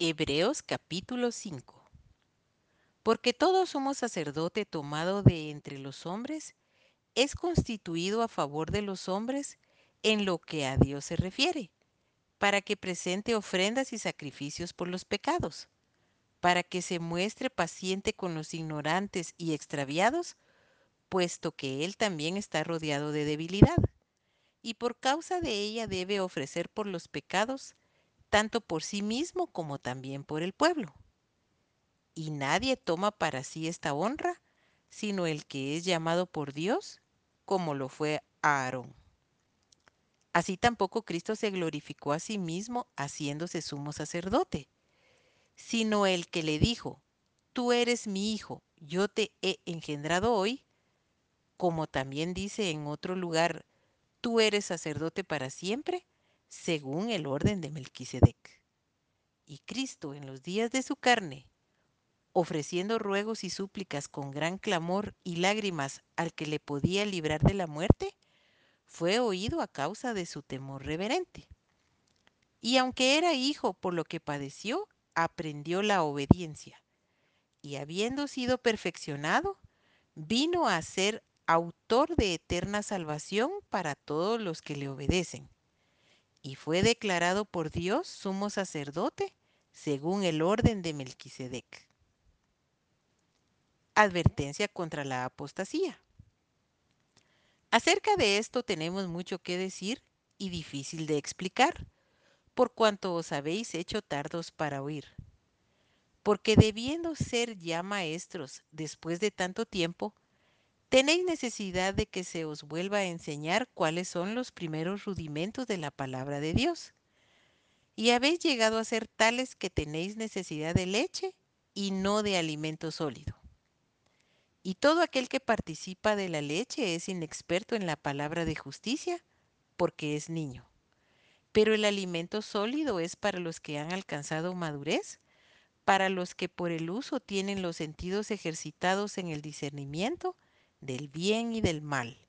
Hebreos capítulo 5 Porque todo sumo sacerdote tomado de entre los hombres es constituido a favor de los hombres en lo que a Dios se refiere, para que presente ofrendas y sacrificios por los pecados, para que se muestre paciente con los ignorantes y extraviados, puesto que Él también está rodeado de debilidad, y por causa de ella debe ofrecer por los pecados tanto por sí mismo como también por el pueblo. Y nadie toma para sí esta honra, sino el que es llamado por Dios, como lo fue Aarón. Así tampoco Cristo se glorificó a sí mismo haciéndose sumo sacerdote, sino el que le dijo, Tú eres mi hijo, yo te he engendrado hoy, como también dice en otro lugar, Tú eres sacerdote para siempre, según el orden de Melquisedec. Y Cristo en los días de su carne, ofreciendo ruegos y súplicas con gran clamor y lágrimas al que le podía librar de la muerte, fue oído a causa de su temor reverente. Y aunque era hijo por lo que padeció, aprendió la obediencia. Y habiendo sido perfeccionado, vino a ser autor de eterna salvación para todos los que le obedecen. Y fue declarado por Dios sumo sacerdote según el orden de Melquisedec. Advertencia contra la apostasía. Acerca de esto tenemos mucho que decir y difícil de explicar, por cuanto os habéis hecho tardos para oír. Porque debiendo ser ya maestros después de tanto tiempo, tenéis necesidad de que se os vuelva a enseñar cuáles son los primeros rudimentos de la palabra de Dios. Y habéis llegado a ser tales que tenéis necesidad de leche y no de alimento sólido. Y todo aquel que participa de la leche es inexperto en la palabra de justicia, porque es niño. Pero el alimento sólido es para los que han alcanzado madurez, para los que por el uso tienen los sentidos ejercitados en el discernimiento del bien y del mal.